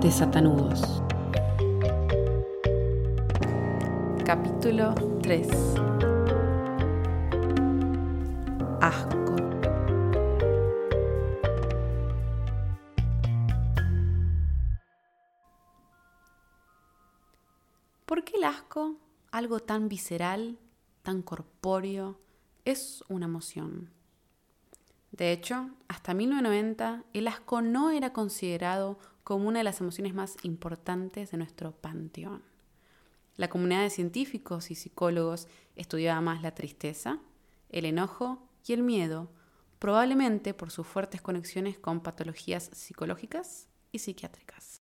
de Satanudos. Capítulo 3 Asco. ¿Por qué el asco, algo tan visceral, tan corpóreo, es una emoción? De hecho, hasta 1990 el asco no era considerado como una de las emociones más importantes de nuestro panteón. La comunidad de científicos y psicólogos estudiaba más la tristeza, el enojo y el miedo, probablemente por sus fuertes conexiones con patologías psicológicas y psiquiátricas.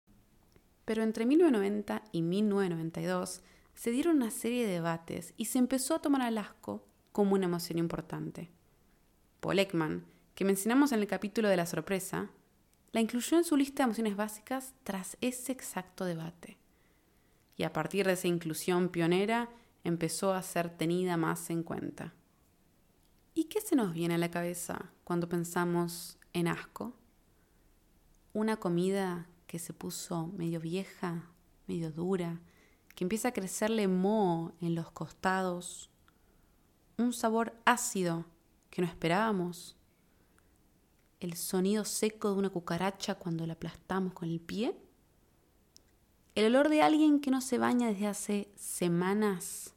Pero entre 1990 y 1992 se dieron una serie de debates y se empezó a tomar al asco como una emoción importante. Paul que mencionamos en el capítulo de la sorpresa, la incluyó en su lista de emociones básicas tras ese exacto debate. Y a partir de esa inclusión pionera empezó a ser tenida más en cuenta. ¿Y qué se nos viene a la cabeza cuando pensamos en asco? Una comida que se puso medio vieja, medio dura, que empieza a crecerle moho en los costados, un sabor ácido que no esperábamos, el sonido seco de una cucaracha cuando la aplastamos con el pie? ¿El olor de alguien que no se baña desde hace semanas?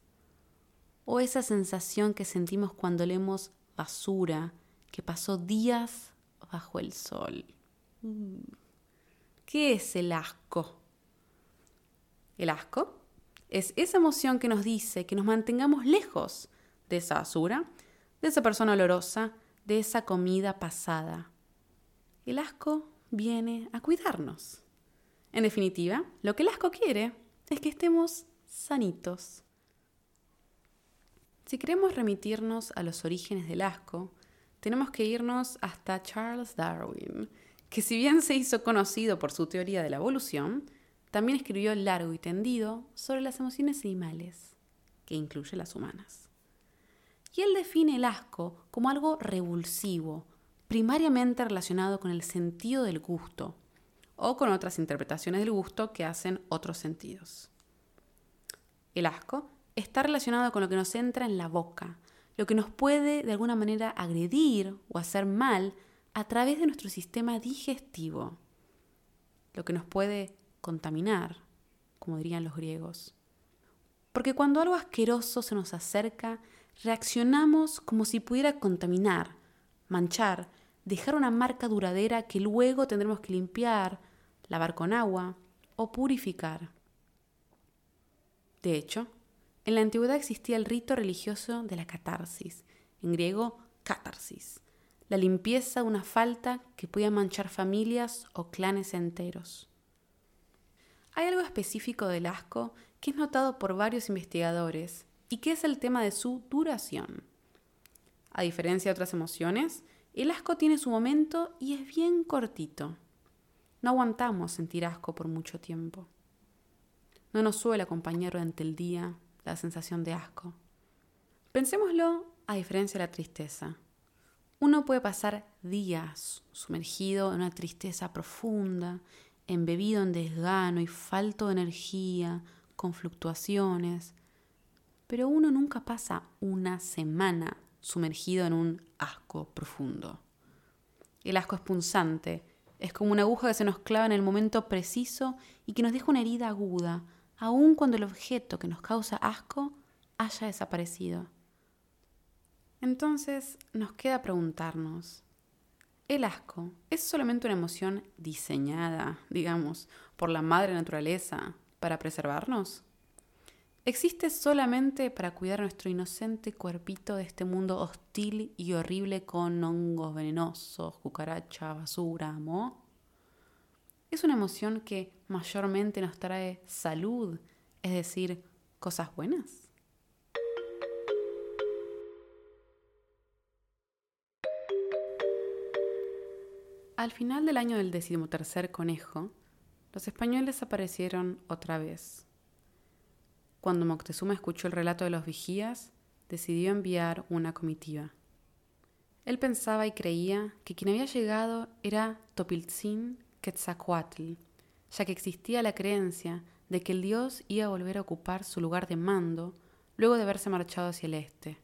¿O esa sensación que sentimos cuando leemos basura que pasó días bajo el sol? Mm. ¿Qué es el asco? El asco es esa emoción que nos dice que nos mantengamos lejos de esa basura, de esa persona olorosa, de esa comida pasada. El asco viene a cuidarnos. En definitiva, lo que el asco quiere es que estemos sanitos. Si queremos remitirnos a los orígenes del asco, tenemos que irnos hasta Charles Darwin, que si bien se hizo conocido por su teoría de la evolución, también escribió largo y tendido sobre las emociones animales, que incluye las humanas. Y él define el asco como algo revulsivo, primariamente relacionado con el sentido del gusto o con otras interpretaciones del gusto que hacen otros sentidos. El asco está relacionado con lo que nos entra en la boca, lo que nos puede de alguna manera agredir o hacer mal a través de nuestro sistema digestivo, lo que nos puede contaminar, como dirían los griegos. Porque cuando algo asqueroso se nos acerca, reaccionamos como si pudiera contaminar, manchar dejar una marca duradera que luego tendremos que limpiar, lavar con agua o purificar. De hecho, en la antigüedad existía el rito religioso de la catarsis, en griego catarsis, la limpieza de una falta que podía manchar familias o clanes enteros. Hay algo específico del asco que es notado por varios investigadores y que es el tema de su duración. A diferencia de otras emociones, el asco tiene su momento y es bien cortito. No aguantamos sentir asco por mucho tiempo. No nos suele acompañar durante el día la sensación de asco. Pensémoslo a diferencia de la tristeza. Uno puede pasar días sumergido en una tristeza profunda, embebido en desgano y falto de energía, con fluctuaciones, pero uno nunca pasa una semana sumergido en un asco profundo. El asco es punzante, es como una aguja que se nos clava en el momento preciso y que nos deja una herida aguda, aun cuando el objeto que nos causa asco haya desaparecido. Entonces nos queda preguntarnos, ¿el asco es solamente una emoción diseñada, digamos, por la madre naturaleza para preservarnos? Existe solamente para cuidar nuestro inocente cuerpito de este mundo hostil y horrible con hongos venenosos, cucaracha, basura, mo. Es una emoción que mayormente nos trae salud, es decir, cosas buenas. Al final del año del decimotercer conejo, los españoles aparecieron otra vez cuando Moctezuma escuchó el relato de los vigías, decidió enviar una comitiva. Él pensaba y creía que quien había llegado era Topiltzin Quetzalcoatl, ya que existía la creencia de que el dios iba a volver a ocupar su lugar de mando luego de haberse marchado hacia el este.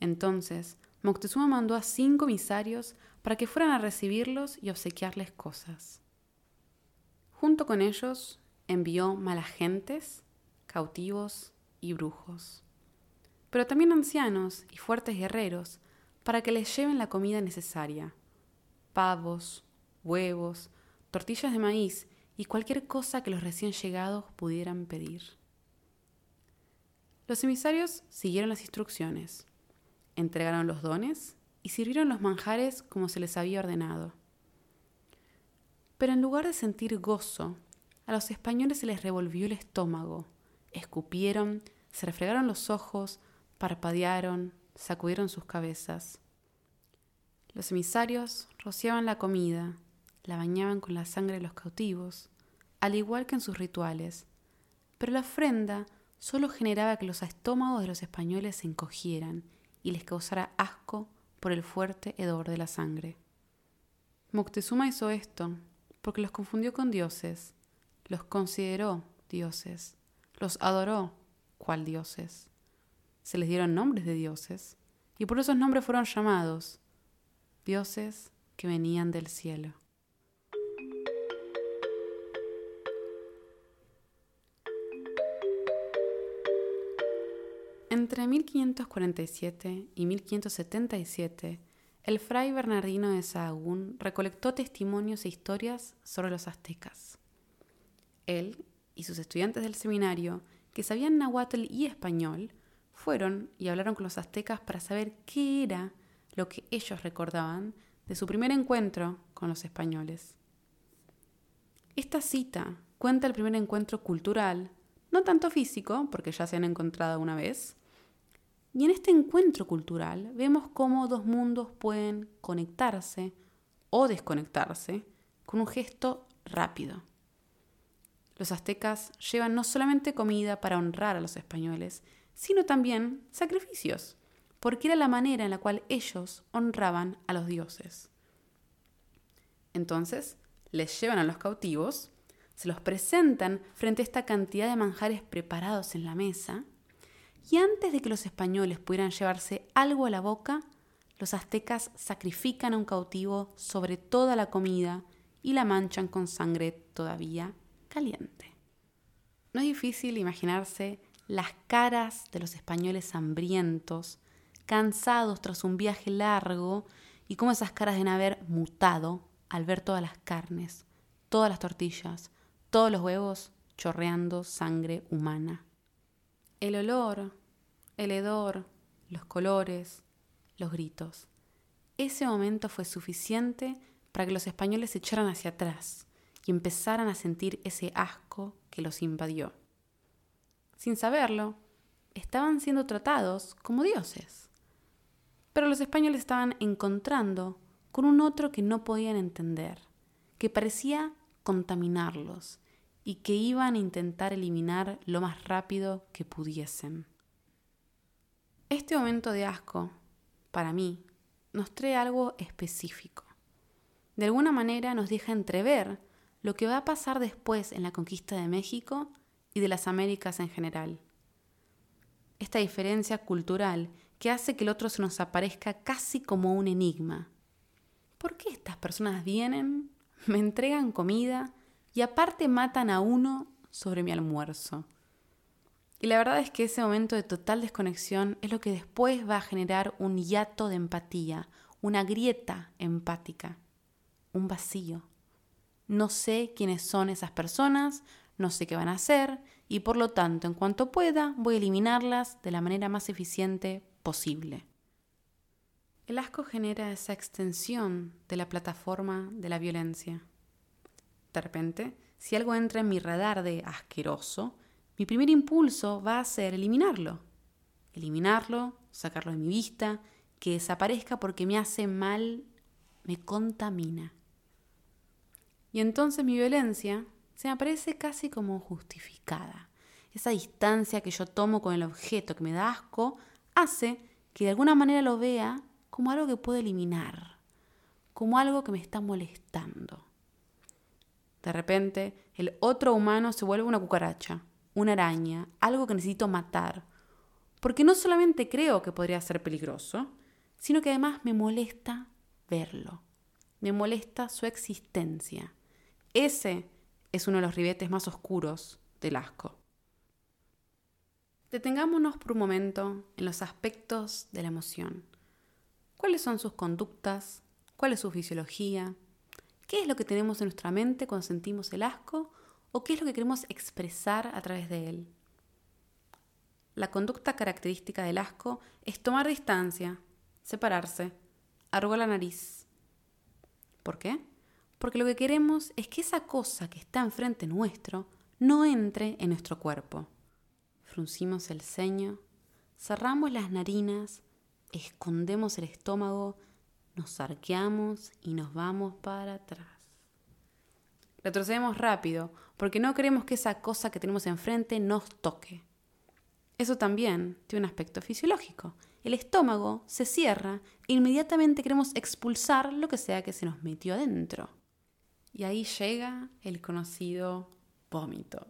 Entonces, Moctezuma mandó a cinco emisarios para que fueran a recibirlos y obsequiarles cosas. Junto con ellos envió malagentes, cautivos y brujos, pero también ancianos y fuertes guerreros para que les lleven la comida necesaria, pavos, huevos, tortillas de maíz y cualquier cosa que los recién llegados pudieran pedir. Los emisarios siguieron las instrucciones, entregaron los dones y sirvieron los manjares como se les había ordenado. Pero en lugar de sentir gozo, a los españoles se les revolvió el estómago, escupieron, se refregaron los ojos, parpadearon, sacudieron sus cabezas. Los emisarios rociaban la comida, la bañaban con la sangre de los cautivos, al igual que en sus rituales, pero la ofrenda solo generaba que los estómagos de los españoles se encogieran y les causara asco por el fuerte hedor de la sangre. Moctezuma hizo esto porque los confundió con dioses, los consideró dioses, los adoró cual dioses. Se les dieron nombres de dioses, y por esos nombres fueron llamados dioses que venían del cielo. Entre 1547 y 1577, el fray Bernardino de Sahagún recolectó testimonios e historias sobre los aztecas. Él y sus estudiantes del seminario, que sabían náhuatl y español, fueron y hablaron con los aztecas para saber qué era lo que ellos recordaban de su primer encuentro con los españoles. Esta cita cuenta el primer encuentro cultural, no tanto físico, porque ya se han encontrado una vez, y en este encuentro cultural vemos cómo dos mundos pueden conectarse o desconectarse con un gesto rápido. Los aztecas llevan no solamente comida para honrar a los españoles, sino también sacrificios, porque era la manera en la cual ellos honraban a los dioses. Entonces, les llevan a los cautivos, se los presentan frente a esta cantidad de manjares preparados en la mesa, y antes de que los españoles pudieran llevarse algo a la boca, los aztecas sacrifican a un cautivo sobre toda la comida y la manchan con sangre todavía No es difícil imaginarse las caras de los españoles hambrientos, cansados tras un viaje largo, y cómo esas caras deben haber mutado al ver todas las carnes, todas las tortillas, todos los huevos chorreando sangre humana. El olor, el hedor, los colores, los gritos. Ese momento fue suficiente para que los españoles se echaran hacia atrás y empezaran a sentir ese asco que los invadió. Sin saberlo, estaban siendo tratados como dioses. Pero los españoles estaban encontrando con un otro que no podían entender, que parecía contaminarlos y que iban a intentar eliminar lo más rápido que pudiesen. Este momento de asco, para mí, nos trae algo específico. De alguna manera nos deja entrever lo que va a pasar después en la conquista de México y de las Américas en general. Esta diferencia cultural que hace que el otro se nos aparezca casi como un enigma. ¿Por qué estas personas vienen, me entregan comida, y aparte matan a uno sobre mi almuerzo. Y la verdad es que ese momento de total desconexión es lo que después va a generar un hiato de empatía, una grieta empática, un vacío. No sé quiénes son esas personas, no sé qué van a hacer y por lo tanto en cuanto pueda voy a eliminarlas de la manera más eficiente posible. El asco genera esa extensión de la plataforma de la violencia. De repente, si algo entra en mi radar de asqueroso, mi primer impulso va a ser eliminarlo. Eliminarlo, sacarlo de mi vista, que desaparezca porque me hace mal, me contamina. Y entonces mi violencia se me aparece casi como justificada. Esa distancia que yo tomo con el objeto que me da asco hace que de alguna manera lo vea como algo que puedo eliminar, como algo que me está molestando. De repente, el otro humano se vuelve una cucaracha, una araña, algo que necesito matar. Porque no solamente creo que podría ser peligroso, sino que además me molesta verlo. Me molesta su existencia. Ese es uno de los ribetes más oscuros del asco. Detengámonos por un momento en los aspectos de la emoción. ¿Cuáles son sus conductas? ¿Cuál es su fisiología? ¿Qué es lo que tenemos en nuestra mente cuando sentimos el asco? ¿O qué es lo que queremos expresar a través de él? La conducta característica del asco es tomar distancia, separarse, arrugar la nariz. ¿Por qué? Porque lo que queremos es que esa cosa que está enfrente nuestro no entre en nuestro cuerpo. Fruncimos el ceño, cerramos las narinas, escondemos el estómago, nos arqueamos y nos vamos para atrás. Retrocedemos rápido porque no queremos que esa cosa que tenemos enfrente nos toque. Eso también tiene un aspecto fisiológico. El estómago se cierra e inmediatamente queremos expulsar lo que sea que se nos metió adentro. Y ahí llega el conocido vómito.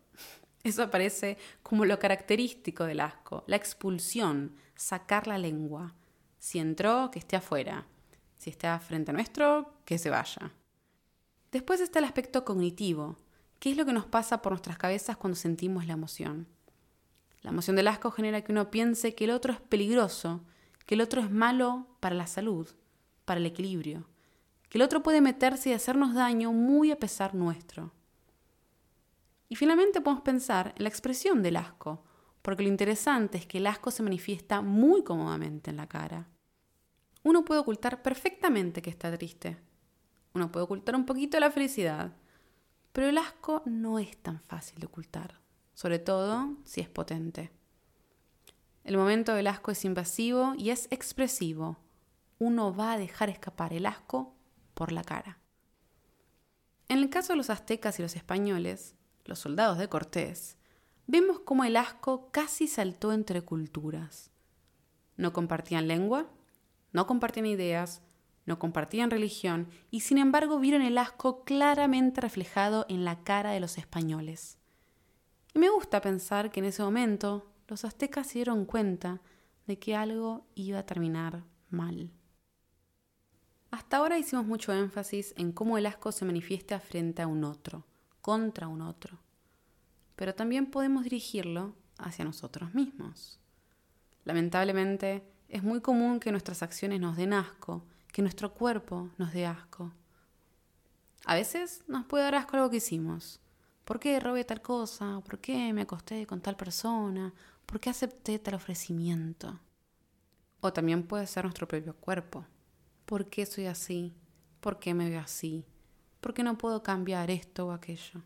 Eso aparece como lo característico del asco, la expulsión, sacar la lengua. Si entró, que esté afuera. Si está frente a nuestro, que se vaya. Después está el aspecto cognitivo, ¿Qué es lo que nos pasa por nuestras cabezas cuando sentimos la emoción? La emoción del asco genera que uno piense que el otro es peligroso, que el otro es malo para la salud, para el equilibrio, el otro puede meterse y hacernos daño muy a pesar nuestro. Y finalmente podemos pensar en la expresión del asco, porque lo interesante es que el asco se manifiesta muy cómodamente en la cara. Uno puede ocultar perfectamente que está triste. Uno puede ocultar un poquito la felicidad. Pero el asco no es tan fácil de ocultar, sobre todo si es potente. El momento del asco es invasivo y es expresivo. Uno va a dejar escapar el asco por la cara. En el caso de los aztecas y los españoles, los soldados de Cortés, vemos cómo el asco casi saltó entre culturas. No compartían lengua, no compartían ideas, no compartían religión y sin embargo vieron el asco claramente reflejado en la cara de los españoles. Y me gusta pensar que en ese momento los aztecas se dieron cuenta de que algo iba a terminar mal. Hasta ahora hicimos mucho énfasis en cómo el asco se manifiesta frente a un otro, contra un otro, pero también podemos dirigirlo hacia nosotros mismos. Lamentablemente, es muy común que nuestras acciones nos den asco que nuestro cuerpo nos dé asco. A veces nos puede dar asco algo que hicimos. ¿Por qué robé tal cosa? ¿Por qué me acosté con tal persona? ¿Por qué acepté tal ofrecimiento? O también puede ser nuestro propio cuerpo. ¿Por qué soy así? ¿Por qué me veo así? ¿Por qué no puedo cambiar esto o aquello?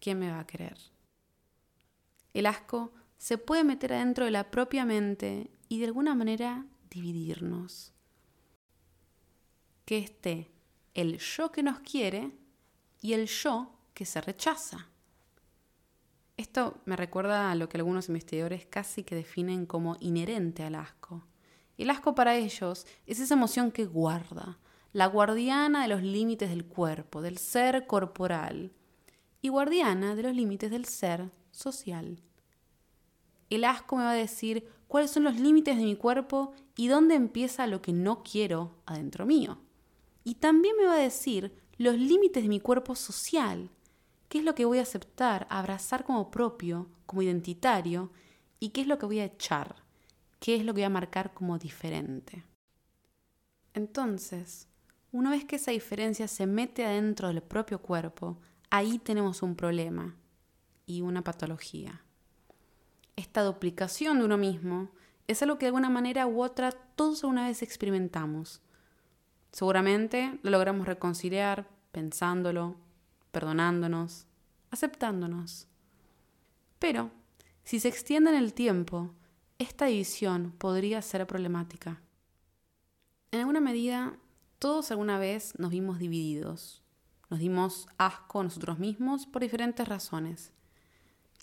¿Quién me va a querer? El asco se puede meter adentro de la propia mente y de alguna manera dividirnos que esté el yo que nos quiere y el yo que se rechaza. Esto me recuerda a lo que algunos investigadores casi que definen como inherente al asco. El asco para ellos es esa emoción que guarda, la guardiana de los límites del cuerpo, del ser corporal, y guardiana de los límites del ser social. El asco me va a decir cuáles son los límites de mi cuerpo y dónde empieza lo que no quiero adentro mío. Y también me va a decir los límites de mi cuerpo social, qué es lo que voy a aceptar, abrazar como propio, como identitario, y qué es lo que voy a echar, qué es lo que voy a marcar como diferente. Entonces, una vez que esa diferencia se mete adentro del propio cuerpo, ahí tenemos un problema y una patología. Esta duplicación de uno mismo es algo que de alguna manera u otra todos alguna vez experimentamos Seguramente lo logramos reconciliar pensándolo, perdonándonos, aceptándonos. Pero, si se extiende en el tiempo, esta división podría ser problemática. En alguna medida, todos alguna vez nos vimos divididos, nos dimos asco a nosotros mismos por diferentes razones.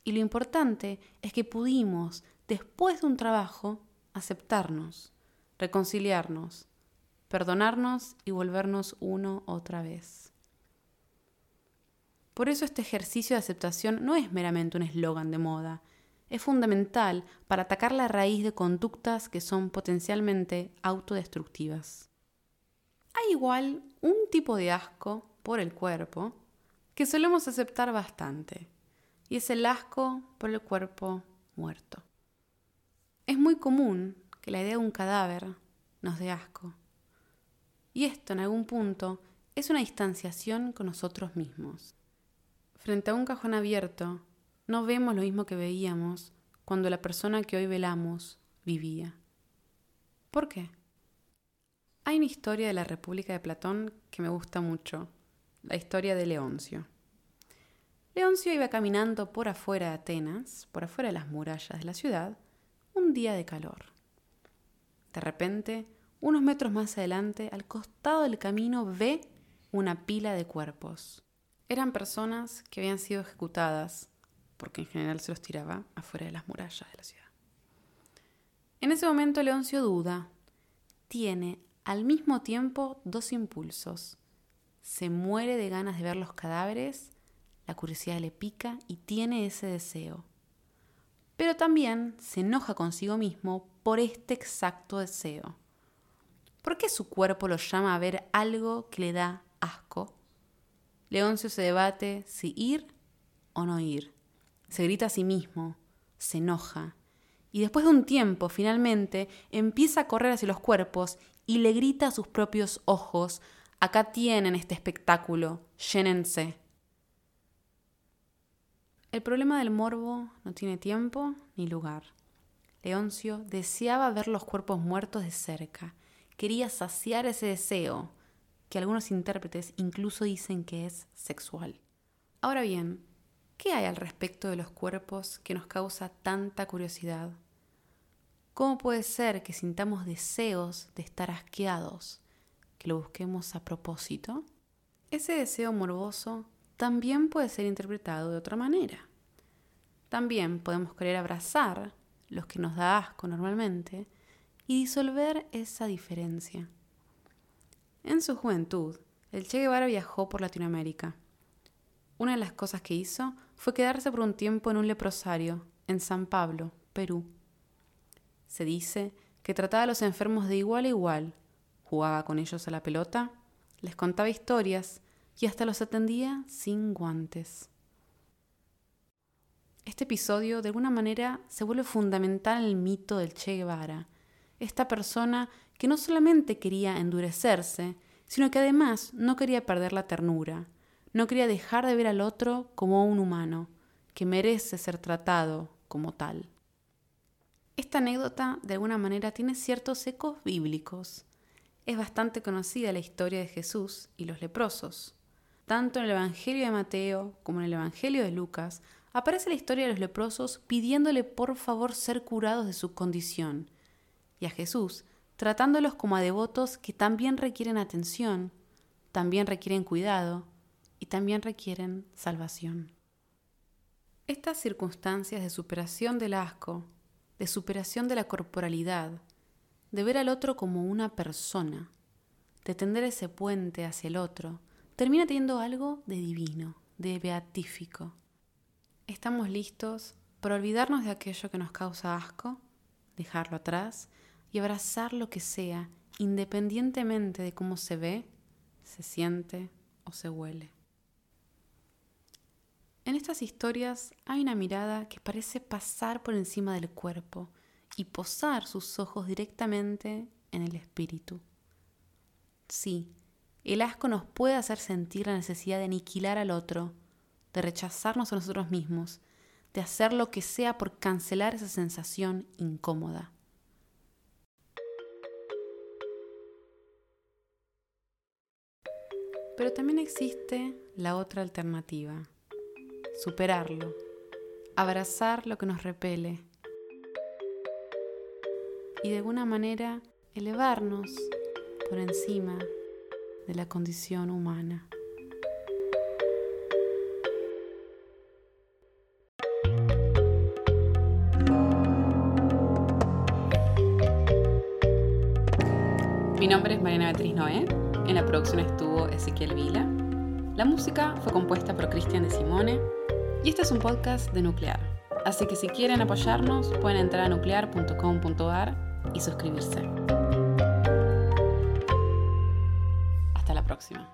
Y lo importante es que pudimos, después de un trabajo, aceptarnos, reconciliarnos, perdonarnos y volvernos uno otra vez. Por eso este ejercicio de aceptación no es meramente un eslogan de moda, es fundamental para atacar la raíz de conductas que son potencialmente autodestructivas. Hay igual un tipo de asco por el cuerpo que solemos aceptar bastante, y es el asco por el cuerpo muerto. Es muy común que la idea de un cadáver nos dé asco, y esto en algún punto es una distanciación con nosotros mismos. Frente a un cajón abierto, no vemos lo mismo que veíamos cuando la persona que hoy velamos vivía. ¿Por qué? Hay una historia de la República de Platón que me gusta mucho, la historia de Leoncio. Leoncio iba caminando por afuera de Atenas, por afuera de las murallas de la ciudad, un día de calor. De repente, unos metros más adelante, al costado del camino, ve una pila de cuerpos. Eran personas que habían sido ejecutadas, porque en general se los tiraba afuera de las murallas de la ciudad. En ese momento Leoncio duda. Tiene al mismo tiempo dos impulsos. Se muere de ganas de ver los cadáveres, la curiosidad le pica y tiene ese deseo. Pero también se enoja consigo mismo por este exacto deseo. ¿Por qué su cuerpo lo llama a ver algo que le da asco? Leoncio se debate si ir o no ir. Se grita a sí mismo, se enoja, y después de un tiempo, finalmente, empieza a correr hacia los cuerpos y le grita a sus propios ojos, acá tienen este espectáculo, llénense. El problema del morbo no tiene tiempo ni lugar. Leoncio deseaba ver los cuerpos muertos de cerca, quería saciar ese deseo, que algunos intérpretes incluso dicen que es sexual. Ahora bien, ¿qué hay al respecto de los cuerpos que nos causa tanta curiosidad? ¿Cómo puede ser que sintamos deseos de estar asqueados, que lo busquemos a propósito? Ese deseo morboso también puede ser interpretado de otra manera. También podemos querer abrazar los que nos da asco normalmente y disolver esa diferencia. En su juventud, el Che Guevara viajó por Latinoamérica. Una de las cosas que hizo fue quedarse por un tiempo en un leprosario, en San Pablo, Perú. Se dice que trataba a los enfermos de igual a igual, jugaba con ellos a la pelota, les contaba historias y hasta los atendía sin guantes. Este episodio de alguna manera se vuelve fundamental en el mito del Che Guevara, esta persona que no solamente quería endurecerse, sino que además no quería perder la ternura, no quería dejar de ver al otro como un humano, que merece ser tratado como tal. Esta anécdota de alguna manera tiene ciertos ecos bíblicos. Es bastante conocida la historia de Jesús y los leprosos. Tanto en el Evangelio de Mateo como en el Evangelio de Lucas aparece la historia de los leprosos pidiéndole por favor ser curados de su condición, y a Jesús tratándolos como a devotos que también requieren atención, también requieren cuidado y también requieren salvación. Estas circunstancias de superación del asco, de superación de la corporalidad, de ver al otro como una persona, de tender ese puente hacia el otro, termina teniendo algo de divino, de beatífico. Estamos listos para olvidarnos de aquello que nos causa asco, dejarlo atrás y abrazar lo que sea, independientemente de cómo se ve, se siente o se huele. En estas historias hay una mirada que parece pasar por encima del cuerpo y posar sus ojos directamente en el espíritu. Sí, el asco nos puede hacer sentir la necesidad de aniquilar al otro, de rechazarnos a nosotros mismos, de hacer lo que sea por cancelar esa sensación incómoda. Pero también existe la otra alternativa, superarlo, abrazar lo que nos repele y de alguna manera elevarnos por encima de la condición humana. Mi nombre es Mariana Beatriz Noé. En la producción estuvo Ezequiel Vila. La música fue compuesta por Cristian de Simone y este es un podcast de Nuclear. Así que si quieren apoyarnos, pueden entrar a nuclear.com.ar y suscribirse. Hasta la próxima.